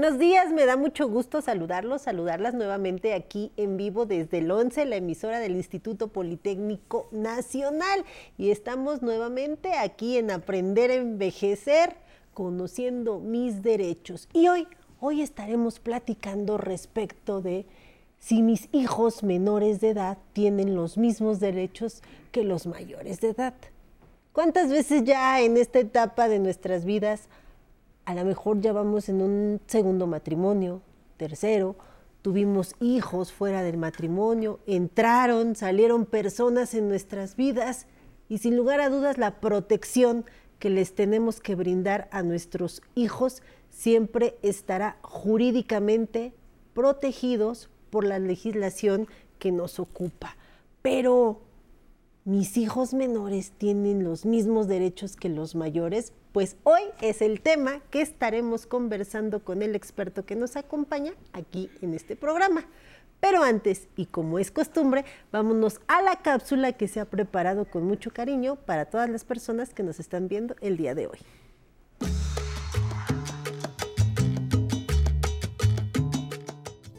Buenos días, me da mucho gusto saludarlos, saludarlas nuevamente aquí en vivo desde el 11, la emisora del Instituto Politécnico Nacional. Y estamos nuevamente aquí en Aprender a Envejecer, conociendo mis derechos. Y hoy, hoy estaremos platicando respecto de si mis hijos menores de edad tienen los mismos derechos que los mayores de edad. ¿Cuántas veces ya en esta etapa de nuestras vidas a lo mejor ya vamos en un segundo matrimonio, tercero, tuvimos hijos fuera del matrimonio, entraron, salieron personas en nuestras vidas y sin lugar a dudas la protección que les tenemos que brindar a nuestros hijos siempre estará jurídicamente protegidos por la legislación que nos ocupa. Pero mis hijos menores tienen los mismos derechos que los mayores, pues hoy es el tema que estaremos conversando con el experto que nos acompaña aquí en este programa. Pero antes, y como es costumbre, vámonos a la cápsula que se ha preparado con mucho cariño para todas las personas que nos están viendo el día de hoy.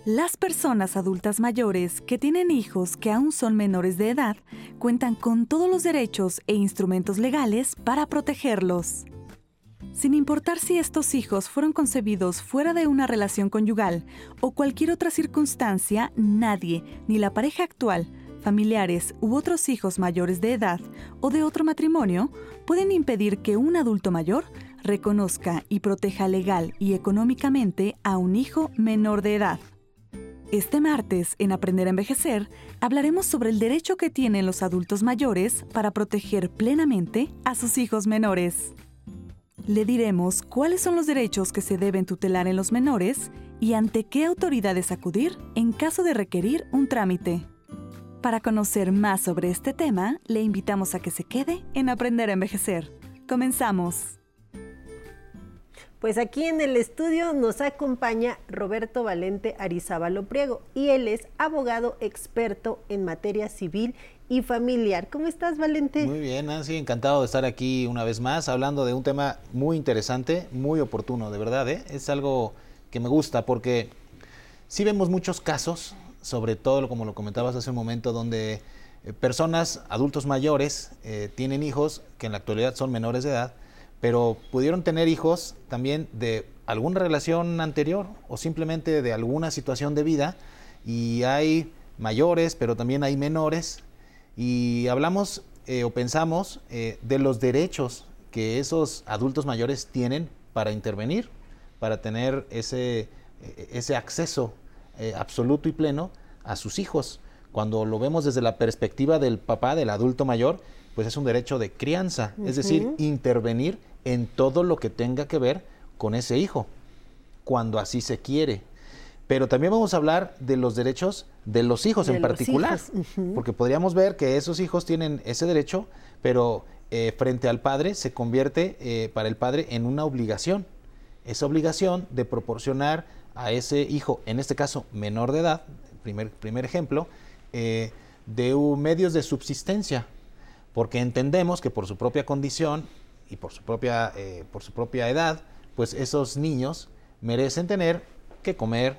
Las personas adultas mayores que tienen hijos que aún son menores de edad cuentan con todos los derechos e instrumentos legales para protegerlos. Sin importar si estos hijos fueron concebidos fuera de una relación conyugal o cualquier otra circunstancia, nadie, ni la pareja actual, familiares u otros hijos mayores de edad o de otro matrimonio, pueden impedir que un adulto mayor reconozca y proteja legal y económicamente a un hijo menor de edad. Este martes, en Aprender a Envejecer, hablaremos sobre el derecho que tienen los adultos mayores para proteger plenamente a sus hijos menores. Le diremos cuáles son los derechos que se deben tutelar en los menores y ante qué autoridades acudir en caso de requerir un trámite. Para conocer más sobre este tema, le invitamos a que se quede en Aprender a Envejecer. Comenzamos. Pues aquí en el estudio nos acompaña Roberto Valente Arizábalo Priego y él es abogado experto en materia civil y familiar. ¿Cómo estás, Valente? Muy bien, Nancy, encantado de estar aquí una vez más hablando de un tema muy interesante, muy oportuno, de verdad, ¿eh? es algo que me gusta porque sí vemos muchos casos, sobre todo como lo comentabas hace un momento, donde eh, personas, adultos mayores, eh, tienen hijos que en la actualidad son menores de edad, pero pudieron tener hijos también de alguna relación anterior o simplemente de alguna situación de vida y hay mayores, pero también hay menores y hablamos eh, o pensamos eh, de los derechos que esos adultos mayores tienen para intervenir, para tener ese, eh, ese acceso absoluto y pleno a sus hijos. Cuando lo vemos desde la perspectiva del papá, del adulto mayor, pues es un derecho de crianza, es decir, intervenir en todo lo que tenga que ver con ese hijo, cuando así se quiere. Pero también vamos a hablar de los derechos de los hijos en particular, porque podríamos ver que esos hijos tienen ese derecho, pero eh, frente al padre se convierte eh, para el padre en una obligación. Esa obligación de proporcionar a ese hijo, en este caso menor de edad, primer, primer ejemplo, eh, de medios de subsistencia, porque entendemos que por su propia condición y por su propia, eh, por su propia edad, pues esos niños merecen tener que comer,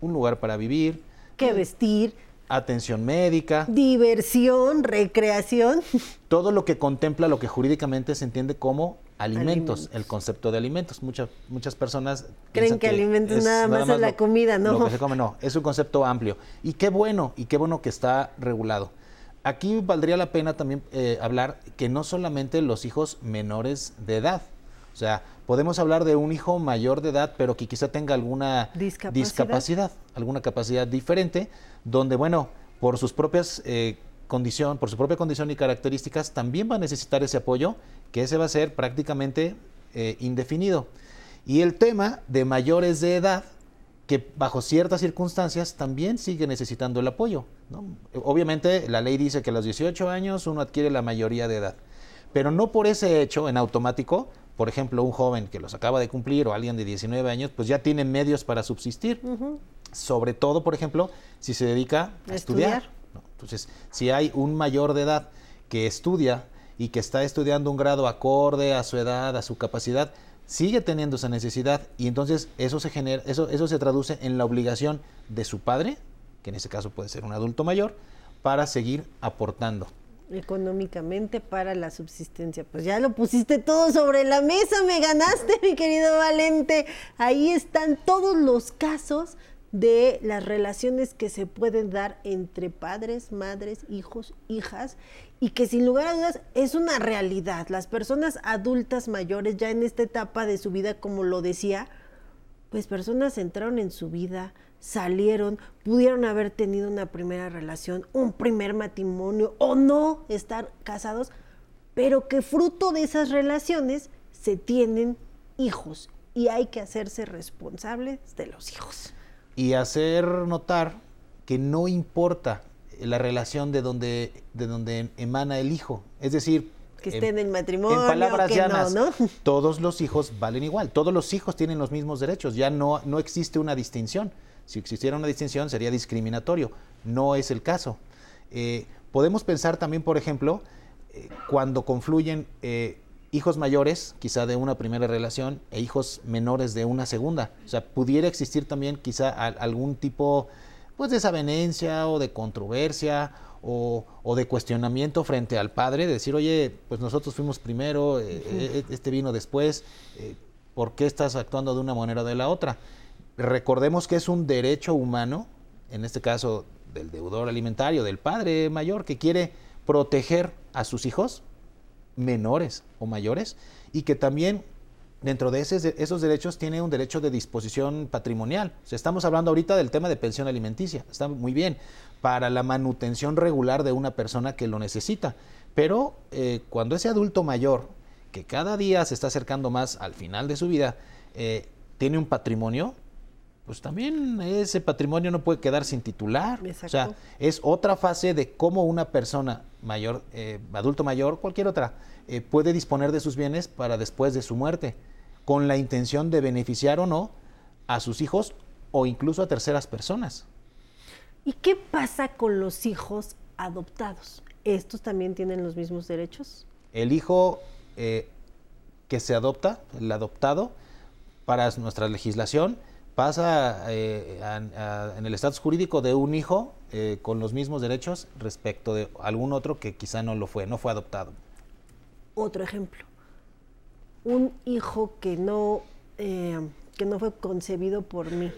un lugar para vivir, que vestir, atención médica, diversión, recreación. Todo lo que contempla lo que jurídicamente se entiende como alimentos, el concepto de alimentos. Muchas muchas personas creen que, alimentos nada más es la comida, ¿no? Lo que se come, no, es un concepto amplio. Y qué bueno, y qué bueno que está regulado. Aquí valdría la pena también eh, hablar que no solamente los hijos menores de edad, o sea, podemos hablar de un hijo mayor de edad, pero que quizá tenga alguna discapacidad, alguna capacidad diferente, donde, bueno, por sus propias eh, condición, por su propia condición y características, también va a necesitar ese apoyo, que ese va a ser prácticamente eh, indefinido. Y el tema de mayores de edad, que bajo ciertas circunstancias también sigue necesitando el apoyo. Obviamente la ley dice que a los 18 años uno adquiere la mayoría de edad, pero no por ese hecho en automático, por ejemplo, un joven que los acaba de cumplir o alguien de 19 años, pues ya tiene medios para subsistir. Sobre todo, por ejemplo, si se dedica a, estudiar. Entonces, si hay un mayor de edad que estudia y que está estudiando un grado acorde a su edad, a su capacidad, sigue teniendo esa necesidad y entonces eso se genera, eso, eso se traduce en la obligación de su padre, que en ese caso puede ser un adulto mayor, para seguir aportando económicamente para la subsistencia. Pues ya lo pusiste todo sobre la mesa, me ganaste, mi querido Valente. Ahí están todos los casos de las relaciones que se pueden dar entre padres, madres, hijos, hijas, y que sin lugar a dudas es una realidad. Las personas adultas mayores ya en esta etapa de su vida, como lo decía, pues personas entraron en su vida, salieron, pudieron haber tenido una primera relación, un primer matrimonio o no estar casados, pero que fruto de esas relaciones se tienen hijos y hay que hacerse responsables de los hijos. Y hacer notar que no importa la relación de donde, de donde emana el hijo, es decir, que esté en, matrimonio. En palabras llanas, no, todos los hijos valen igual, todos los hijos tienen los mismos derechos, ya no, no existe una distinción. Si existiera una distinción sería discriminatorio. No es el caso. Eh, podemos pensar también, por ejemplo, eh, cuando confluyen eh, hijos mayores, quizá de una primera relación, e hijos menores de una segunda. O sea, pudiera existir también quizá algún tipo pues, de desavenencia o de controversia o, de cuestionamiento frente al padre, de decir, oye, pues nosotros fuimos primero, este vino después, ¿por qué estás actuando de una manera o de la otra? Recordemos que es un derecho humano, en este caso del deudor alimentario, del padre mayor, que quiere proteger a sus hijos menores o mayores y que también dentro de esos derechos tiene un derecho de disposición patrimonial. estamos hablando ahorita del tema de pensión alimenticia, está muy bien, para la manutención regular de una persona que lo necesita. Pero eh, cuando ese adulto mayor, que cada día se está acercando más al final de su vida, eh, tiene un patrimonio, pues también ese patrimonio no puede quedar sin titular. O sea, es otra fase de cómo una persona mayor, eh, adulto mayor, cualquier otra, eh, puede disponer de sus bienes para después de su muerte, con la intención de beneficiar o no a sus hijos o incluso a terceras personas. ¿Y qué pasa con los hijos adoptados? ¿Estos también tienen los mismos derechos? El hijo eh, que se adopta, el adoptado, para nuestra legislación, pasa eh, en el estatus jurídico de un hijo eh, con los mismos derechos respecto de algún otro que quizá no lo fue, no fue adoptado. Otro ejemplo, un hijo que no, eh, que no fue concebido por mí,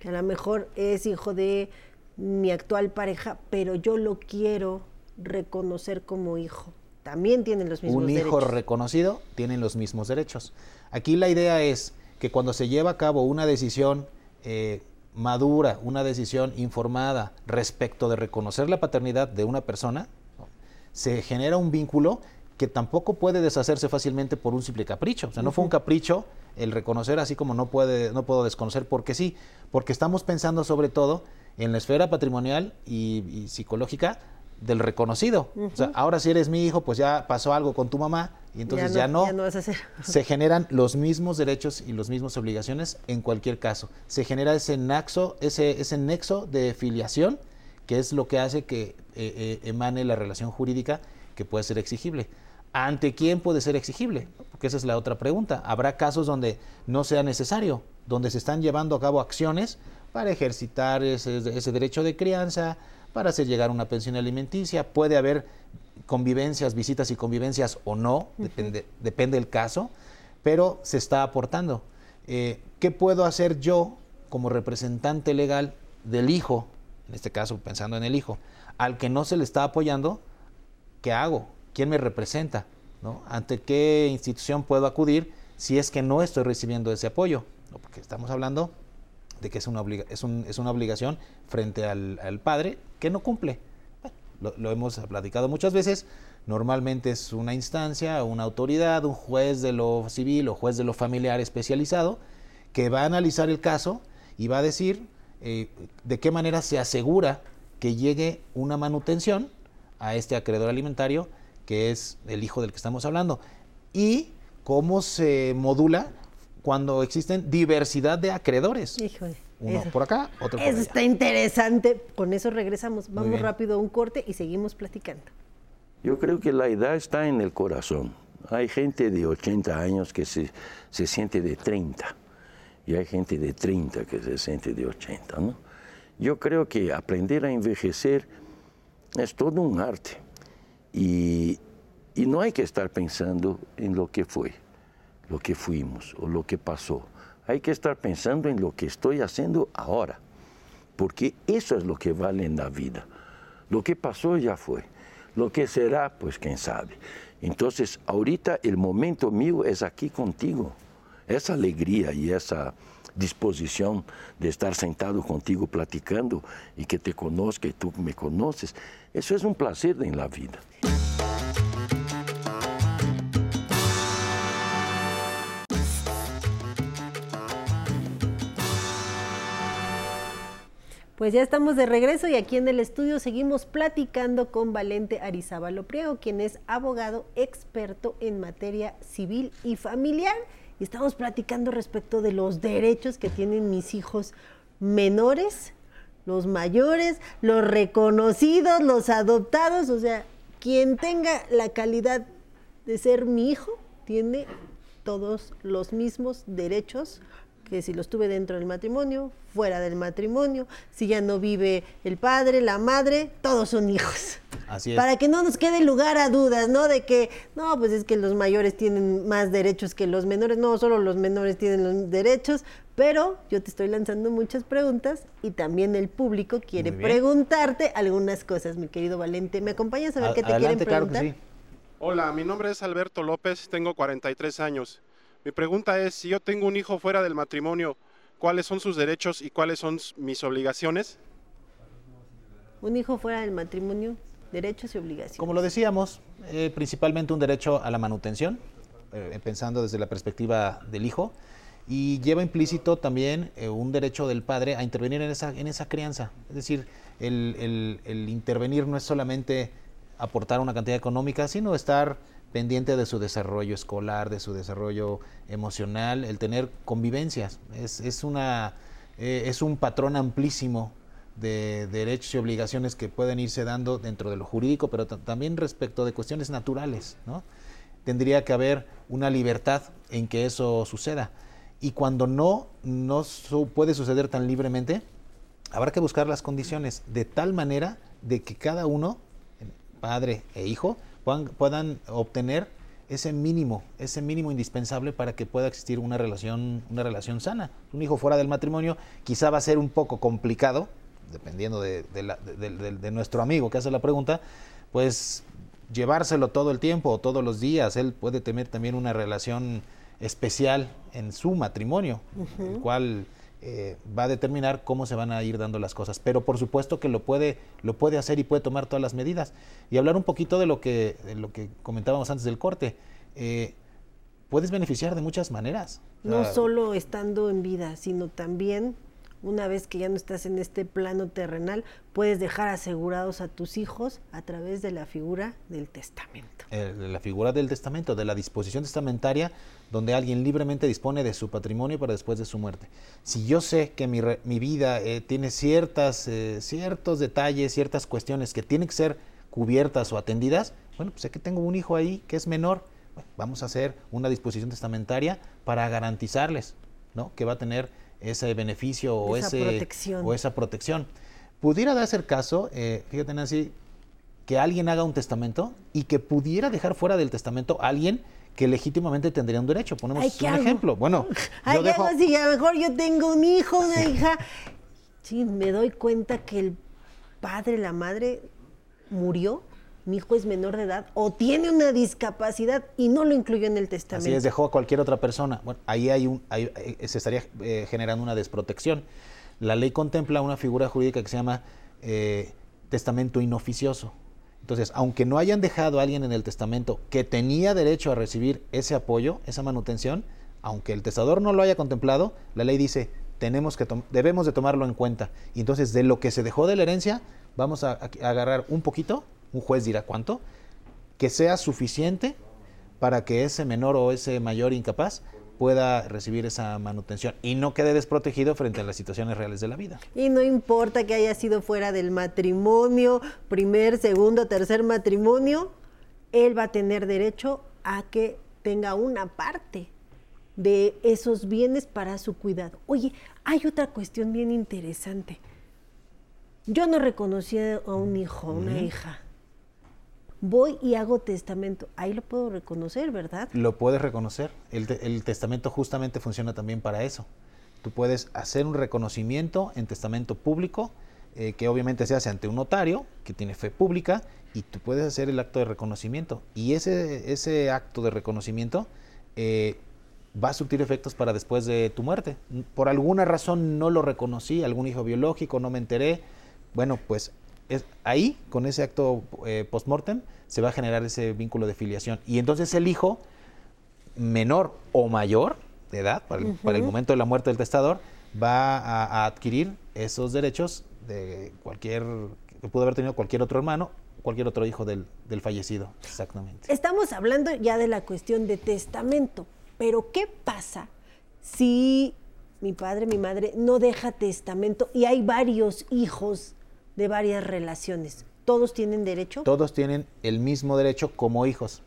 que a lo mejor es hijo de mi actual pareja, pero yo lo quiero reconocer como hijo. También tienen los mismos derechos. Un hijo reconocido tiene los mismos derechos. Aquí la idea es que cuando se lleva a cabo una decisión eh, madura, una decisión informada respecto de reconocer la paternidad de una persona, se genera un vínculo que tampoco puede deshacerse fácilmente por un simple capricho. O sea, no fue un capricho el reconocer así como no, puede, no puedo desconocer porque sí, porque estamos pensando sobre todo en la esfera patrimonial y psicológica del reconocido. O sea, ahora si eres mi hijo, pues ya pasó algo con tu mamá y entonces ya no, se generan los mismos derechos y las mismas obligaciones en cualquier caso. Se genera ese nexo, ese, ese nexo de filiación que es lo que hace que eh, eh, emane la relación jurídica que puede ser exigible. ¿Ante quién puede ser exigible? Porque esa es la otra pregunta. Habrá casos donde no sea necesario, donde se están llevando a cabo acciones para ejercitar ese, ese derecho de crianza, para hacer llegar una pensión alimenticia. Puede haber convivencias, visitas y convivencias o no, depende, depende del caso, pero se está aportando. Eh, ¿Qué puedo hacer yo como representante legal del hijo, en este caso pensando en el hijo, al que no se le está apoyando? ¿Qué hago? ¿Quién me representa? ¿No? ¿Ante qué institución puedo acudir si es que no estoy recibiendo ese apoyo? Porque estamos hablando de que es una, es, es una obligación frente al, padre que no cumple. Lo, hemos platicado muchas veces. Normalmente es una instancia, una autoridad, un juez de lo civil o juez de lo familiar especializado que va a analizar el caso y va a decir eh, de qué manera se asegura que llegue una manutención a este acreedor alimentario que es el hijo del que estamos hablando y cómo se modula cuando existen diversidad de acreedores. Híjole. Uno por acá, otro por allá. Eso está interesante. Con eso regresamos. Vamos rápido a un corte y seguimos platicando. Yo creo que la edad está en el corazón. Hay gente de 80 años que se, se siente de 30 y hay gente de 30 que se siente de 80, ¿no? Yo creo que aprender a envejecer es todo un arte y, y no hay que estar pensando en lo que fue, lo que fuimos o lo que pasó. Hay que estar pensando en lo que estoy haciendo ahora, porque eso es lo que vale en la vida. Lo que pasó ya fue. Lo que será, pues quién sabe. Entonces, ahorita el momento mío es aquí contigo. Esa alegría y esa disposición de estar sentado contigo platicando y que te conozca y tú me conoces, eso es un placer en la vida. Pues ya estamos de regreso y aquí en el estudio seguimos platicando con Valente Arizábalo Priego, quien es abogado experto en materia civil y familiar. Y estamos platicando respecto de los derechos que tienen mis hijos menores, los mayores, los reconocidos, los adoptados. O sea, quien tenga la calidad de ser mi hijo tiene todos los mismos derechos que si los tuve dentro del matrimonio, fuera del matrimonio, si ya no vive el padre, la madre, todos son hijos. Así es. Para que no nos quede lugar a dudas, ¿no? De que, no, pues es que los mayores tienen más derechos que los menores, no, solo los menores tienen los derechos, pero yo te estoy lanzando muchas preguntas y también el público quiere preguntarte algunas cosas, mi querido Valente. ¿Me acompañas a ver A- qué te adelante, quieren claro que preguntar? sí. Hola, mi nombre es Alberto López, tengo 43 años. Mi pregunta es, si yo tengo un hijo fuera del matrimonio, ¿cuáles son sus derechos y cuáles son mis obligaciones? Un hijo fuera del matrimonio, derechos y obligaciones. Como lo decíamos, eh, principalmente un derecho a la manutención, eh, pensando desde la perspectiva del hijo, y lleva implícito también eh, un derecho del padre a intervenir en esa, en esa crianza. Es decir, el, el- el intervenir no es solamente aportar una cantidad económica, sino estar pendiente de su desarrollo escolar, de su desarrollo emocional, el tener convivencias. Es, es, una, eh, es un patrón amplísimo de derechos y obligaciones que pueden irse dando dentro de lo jurídico, pero ta- también respecto de cuestiones naturales, ¿no? Tendría que haber una libertad en que eso suceda. Y cuando no, no su- puede suceder tan libremente, habrá que buscar las condiciones de tal manera de que cada uno, padre e hijo, puedan, puedan obtener ese mínimo, ese mínimo indispensable para que pueda existir una relación, una relación sana. Un hijo fuera del matrimonio quizá va a ser un poco complicado, dependiendo de, de la- de- de- de nuestro amigo que hace la pregunta, pues llevárselo todo el tiempo o todos los días. Él puede tener también una relación especial en su matrimonio, el cual eh, va a determinar cómo se van a ir dando las cosas. Pero por supuesto que lo puede, lo puede hacer y puede tomar todas las medidas. Y hablar un poquito de lo que, de lo que comentábamos antes del corte. Eh, puedes beneficiar de muchas maneras. No solo estando en vida, sino también una vez que ya no estás en este plano terrenal, puedes dejar asegurados a tus hijos a través de la figura del testamento. eh, la figura del testamento, de la disposición testamentaria, donde alguien libremente dispone de su patrimonio para después de su muerte. Si yo sé que mi, mi vida eh, tiene ciertas, eh, ciertos detalles, ciertas cuestiones que tienen que ser cubiertas o atendidas, bueno, pues sé que tengo un hijo ahí que es menor, vamos a hacer una disposición testamentaria para garantizarles, ¿no? Que va a tener ese beneficio o Esa ese protección. o esa protección. Pudiera darse el caso, eh, fíjate Nancy, que alguien haga un testamento y que pudiera dejar fuera del testamento a alguien que legítimamente tendría un derecho. Ponemos Ay, un ejemplo. Bueno, Ay, yo dejo, algo así, a lo mejor yo tengo un hijo, una hija. Sí, me doy cuenta que el padre, la madre murió, mi hijo es menor de edad o tiene una discapacidad y no lo incluyó en el testamento. así es, dejó a cualquier otra persona. Bueno, ahí hay eh, se estaría eh, generando una desprotección. La ley contempla una figura jurídica que se llama eh, testamento inoficioso. Entonces, aunque no hayan dejado a alguien en el testamento que tenía derecho a recibir ese apoyo, esa manutención, aunque el testador no lo haya contemplado, la ley dice, tenemos que debemos de tomarlo en cuenta. Y entonces, de lo que se dejó de la herencia, vamos a agarrar un poquito, un juez dirá cuánto, que sea suficiente para que ese menor o ese mayor incapaz pueda recibir esa manutención y no quede desprotegido frente a las situaciones reales de la vida. Y no importa que haya sido fuera del matrimonio, primer, segundo, tercer matrimonio, él va a tener derecho a que tenga una parte de esos bienes para su cuidado. Oye, hay otra cuestión bien interesante. Yo no reconocí a un hijo, a una hija. Voy y hago testamento. Ahí lo puedo reconocer, ¿verdad? Lo puedes reconocer. El, el testamento justamente funciona también para eso. Tú puedes hacer un reconocimiento en testamento público, eh, que obviamente se hace ante un notario que tiene fe pública, y tú puedes hacer el acto de reconocimiento. Y ese, ese acto de reconocimiento eh, va a surtir efectos para después de tu muerte. Por alguna razón no lo reconocí, algún hijo biológico, no me enteré. Bueno, pues es, ahí, con ese acto eh, post-mortem, se va a generar ese vínculo de filiación. Y entonces el hijo menor o mayor de edad, para el, momento de la muerte del testador, va a, adquirir esos derechos de cualquier, que pudo haber tenido cualquier otro hermano, cualquier otro hijo del, del fallecido. Exactamente. Estamos hablando ya de la cuestión de testamento, pero ¿qué pasa si mi padre, mi madre no deja testamento y hay varios hijos de varias relaciones? ¿Todos tienen derecho? Todos tienen el mismo derecho como hijos.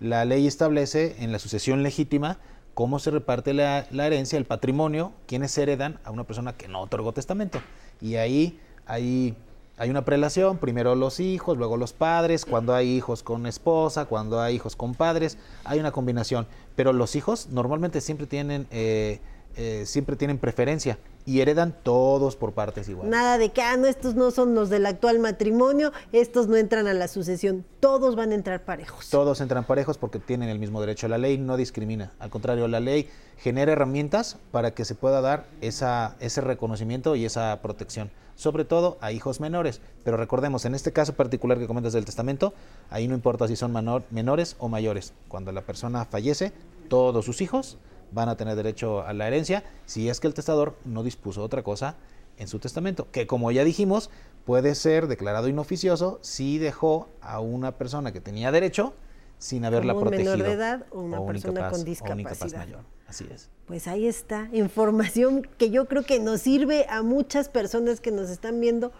La ley establece en la sucesión legítima cómo se reparte la, herencia, el patrimonio, quienes heredan a una persona que no otorgó testamento. Y ahí hay, hay una prelación, primero los hijos, luego los padres, cuando hay hijos con esposa, cuando hay hijos con padres, hay una combinación. Pero los hijos normalmente siempre tienen, eh, eh, siempre tienen preferencia y heredan todos por partes iguales. Nada de que, ah, no, estos no son los del actual matrimonio, estos no entran a la sucesión, todos van a entrar parejos. Todos entran parejos porque tienen el mismo derecho. La ley no discrimina, al contrario, la ley genera herramientas para que se pueda dar esa, ese reconocimiento y esa protección, sobre todo a hijos menores. Pero recordemos, en este caso particular que comentas del testamento, ahí no importa si son menores o mayores. Cuando la persona fallece, todos sus hijos van a tener derecho a la herencia si es que el testador no dispuso otra cosa en su testamento, que como ya dijimos, puede ser declarado inoficioso si dejó a una persona que tenía derecho sin haberla un protegido. menor de edad o una persona con discapacidad. mayor. Así es. Pues ahí está, información que yo creo que nos sirve a muchas personas que nos están viendo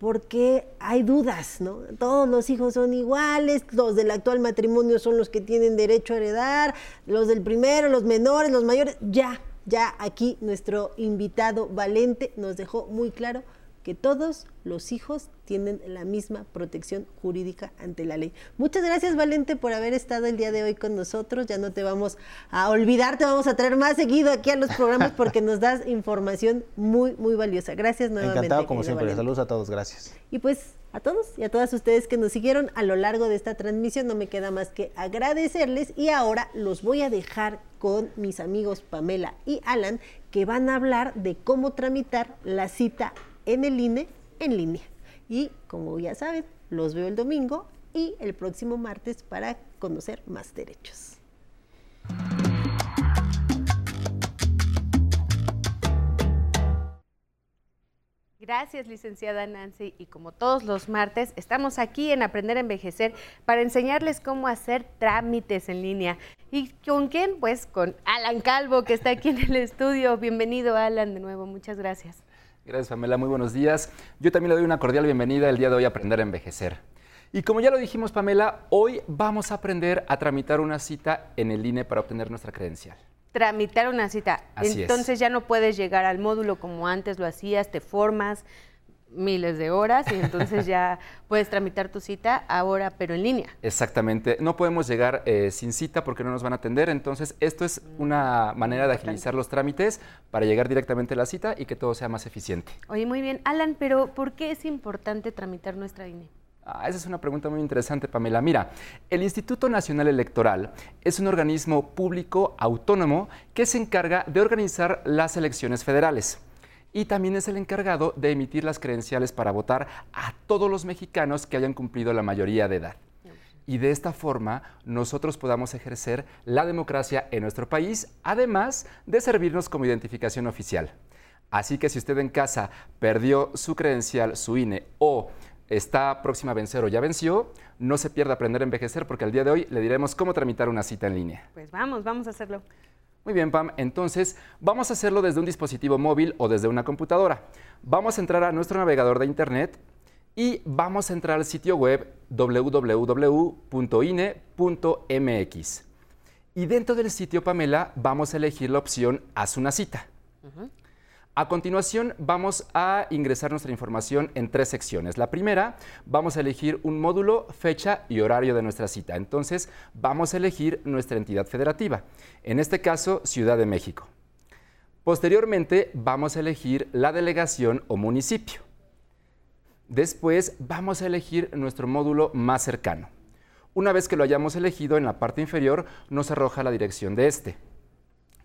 porque hay dudas, ¿no? Todos los hijos son iguales, los del actual matrimonio son los que tienen derecho a heredar, los del primero, los menores, los mayores, ya, ya aquí nuestro invitado Valente nos dejó muy claro que todos los hijos tienen la misma protección jurídica ante la ley. Muchas gracias Valente por haber estado el día de hoy con nosotros. Ya no te vamos a olvidar, te vamos a traer más seguido aquí a los programas porque nos das información muy, muy valiosa. Gracias nuevamente. Encantado como siempre. Saludos a todos, gracias. Y pues a todos y a todas ustedes que nos siguieron a lo largo de esta transmisión, no me queda más que agradecerles y ahora los voy a dejar con mis amigos Pamela y Alan que van a hablar de cómo tramitar la cita en el INE en línea. Y como ya saben, los veo el domingo y el próximo martes para conocer más derechos. Gracias, licenciada Nancy. Y como todos los martes, estamos aquí en Aprender a Envejecer para enseñarles cómo hacer trámites en línea. ¿Y con quién? Pues con Alan Calvo, que está aquí en el estudio. Bienvenido, Alan, de nuevo. Muchas gracias. Gracias, Pamela. Muy buenos días. Yo también le doy una cordial bienvenida el día de hoy a Aprender a Envejecer. Y como ya lo dijimos, Pamela, hoy vamos a aprender a tramitar una cita en el INE para obtener nuestra credencial. Tramitar una cita. Entonces ya no puedes llegar al módulo como antes lo hacías, te formas, miles de horas y entonces ya puedes tramitar tu cita ahora, pero en línea. Exactamente. No podemos llegar eh, sin cita porque no nos van a atender. Entonces, esto es una manera de agilizar los trámites para llegar directamente a la cita y que todo sea más eficiente. Oye, muy bien. Alan, pero ¿por qué es importante tramitar nuestra INE? Ah, esa es una pregunta muy interesante, Pamela. Mira, el Instituto Nacional Electoral es un organismo público autónomo que se encarga de organizar las elecciones federales y también es el encargado de emitir las credenciales para votar a todos los mexicanos que hayan cumplido la mayoría de edad. Y de esta forma nosotros podamos ejercer la democracia en nuestro país, además de servirnos como identificación oficial. Así que si usted en casa perdió su credencial, su INE o está próxima a vencer o ya venció, no se pierda aprender a envejecer porque al día de hoy le diremos cómo tramitar una cita en línea. Pues vamos, vamos a hacerlo. Muy bien, Pam. Entonces, vamos a hacerlo desde un dispositivo móvil o desde una computadora. Vamos a entrar a nuestro navegador de Internet y vamos a entrar al sitio web www.ine.mx. Y dentro del sitio Pamela vamos a elegir la opción Haz una cita. A continuación vamos a ingresar nuestra información en tres secciones. La primera, vamos a elegir un módulo, fecha y horario de nuestra cita. Entonces vamos a elegir nuestra entidad federativa, en este caso Ciudad de México. Posteriormente vamos a elegir la delegación o municipio. Después vamos a elegir nuestro módulo más cercano. Una vez que lo hayamos elegido, en la parte inferior nos arroja la dirección de este.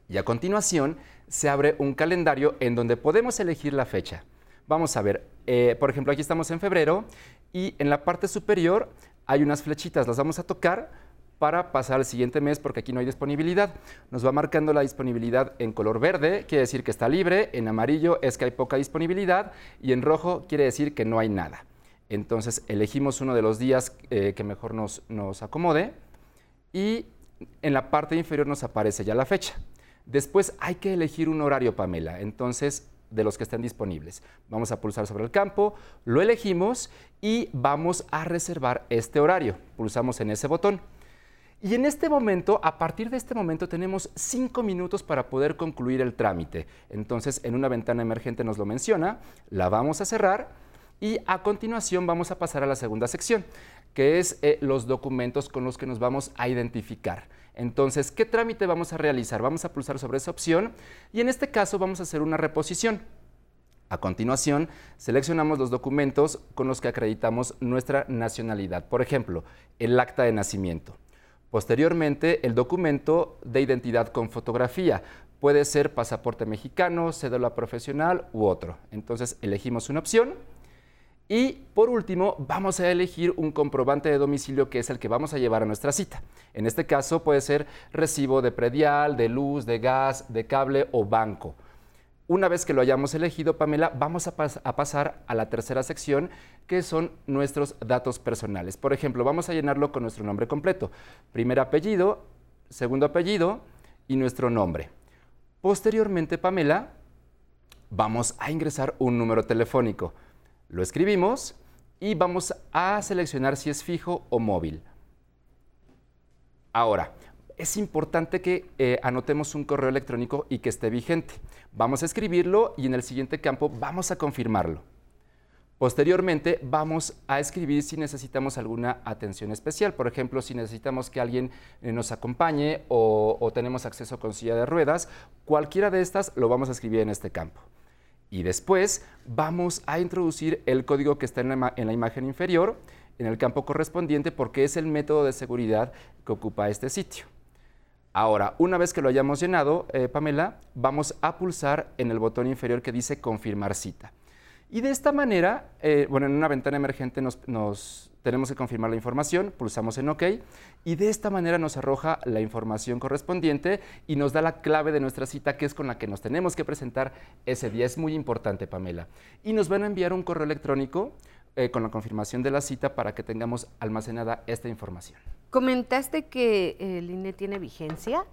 Y a continuación se abre un calendario en donde podemos elegir la fecha. Vamos a ver, eh, por ejemplo, aquí estamos en febrero y en la parte superior hay unas flechitas, las vamos a tocar para pasar al siguiente mes porque aquí no hay disponibilidad. Nos va marcando la disponibilidad en color verde, quiere decir que está libre, en amarillo es que hay poca disponibilidad y en rojo quiere decir que no hay nada. Entonces elegimos uno de los días eh, que mejor nos, nos acomode y en la parte inferior nos aparece ya la fecha. Después hay que elegir un horario, Pamela. Entonces, de los que estén disponibles. Vamos a pulsar sobre el campo, lo elegimos y vamos a reservar este horario. Pulsamos en ese botón. Y en este momento, a partir de este momento, tenemos cinco minutos para poder concluir el trámite. Entonces, en una ventana emergente nos lo menciona, la vamos a cerrar y a continuación vamos a pasar a la segunda sección, que es eh, los documentos con los que nos vamos a identificar. Entonces, ¿qué trámite vamos a realizar? Vamos a pulsar sobre esa opción y en este caso vamos a hacer una reposición. A continuación, seleccionamos los documentos con los que acreditamos nuestra nacionalidad. Por ejemplo, el acta de nacimiento. Posteriormente, el documento de identidad con fotografía. Puede ser pasaporte mexicano, cédula profesional u otro. Entonces, elegimos una opción y por último, vamos a elegir un comprobante de domicilio que es el que vamos a llevar a nuestra cita. En este caso puede ser recibo de predial, de luz, de gas, de cable o banco. Una vez que lo hayamos elegido, Pamela, vamos a, pasar a la tercera sección, que son nuestros datos personales. Por ejemplo, vamos a llenarlo con nuestro nombre completo. Primer apellido, segundo apellido y nuestro nombre. Posteriormente, Pamela, vamos a ingresar un número telefónico. Lo escribimos y vamos a seleccionar si es fijo o móvil. Ahora, es importante que eh, anotemos un correo electrónico y que esté vigente. Vamos a escribirlo y en el siguiente campo vamos a confirmarlo. Posteriormente vamos a escribir si necesitamos alguna atención especial, por ejemplo, si necesitamos que alguien eh, nos acompañe o, o tenemos acceso con silla de ruedas, cualquiera de estas lo vamos a escribir en este campo. Y después vamos a introducir el código que está en la, imagen inferior en el campo correspondiente porque es el método de seguridad que ocupa este sitio. Ahora, una vez que lo hayamos llenado, eh, Pamela, vamos a pulsar en el botón inferior que dice confirmar cita. Y de esta manera, eh, bueno, en una ventana emergente nos, tenemos que confirmar la información, pulsamos en OK y de esta manera nos arroja la información correspondiente y nos da la clave de nuestra cita que es con la que nos tenemos que presentar ese día. Es muy importante, Pamela. Y nos van a enviar un correo electrónico eh, con la confirmación de la cita para que tengamos almacenada esta información. ¿Comentaste que el INE tiene vigencia?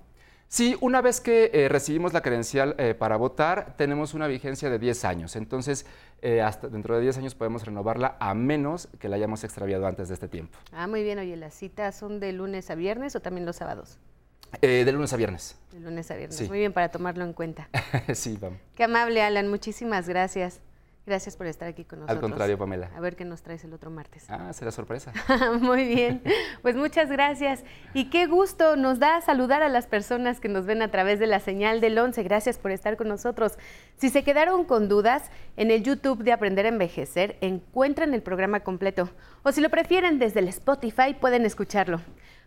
Sí, una vez que eh, recibimos la credencial eh, para votar, tenemos una vigencia de 10 años. Entonces, eh, hasta dentro de 10 años podemos renovarla a menos que la hayamos extraviado antes de este tiempo. Ah, muy bien. Oye, ¿las citas son de lunes a viernes o también los sábados? de lunes a viernes. De lunes a viernes. Muy bien, para tomarlo en cuenta. sí, vamos. Qué amable, Alan. Muchísimas gracias. Gracias por estar aquí con nosotros. Al contrario, Pamela. A ver qué nos traes el otro martes. Ah, será sorpresa. Muy bien. Pues muchas gracias. Y qué gusto nos da saludar a las personas que nos ven a través de la señal del 11. Gracias por estar con nosotros. Si se quedaron con dudas, en el YouTube de Aprender a Envejecer encuentran el programa completo. O si lo prefieren, desde el Spotify pueden escucharlo.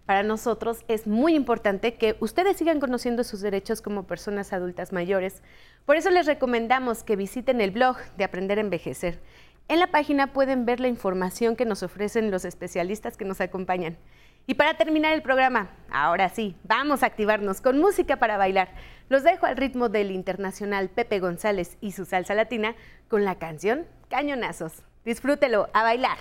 Para nosotros es muy importante que ustedes sigan conociendo sus derechos como personas adultas mayores. Por eso les recomendamos que visiten el blog de Aprender a Envejecer. En la página pueden ver la información que nos ofrecen los especialistas que nos acompañan. Y para terminar el programa, ahora sí, vamos a activarnos con música para bailar. Los dejo al ritmo del internacional Pepe González y su salsa latina con la canción Cañonazos. Disfrútelo, a bailar.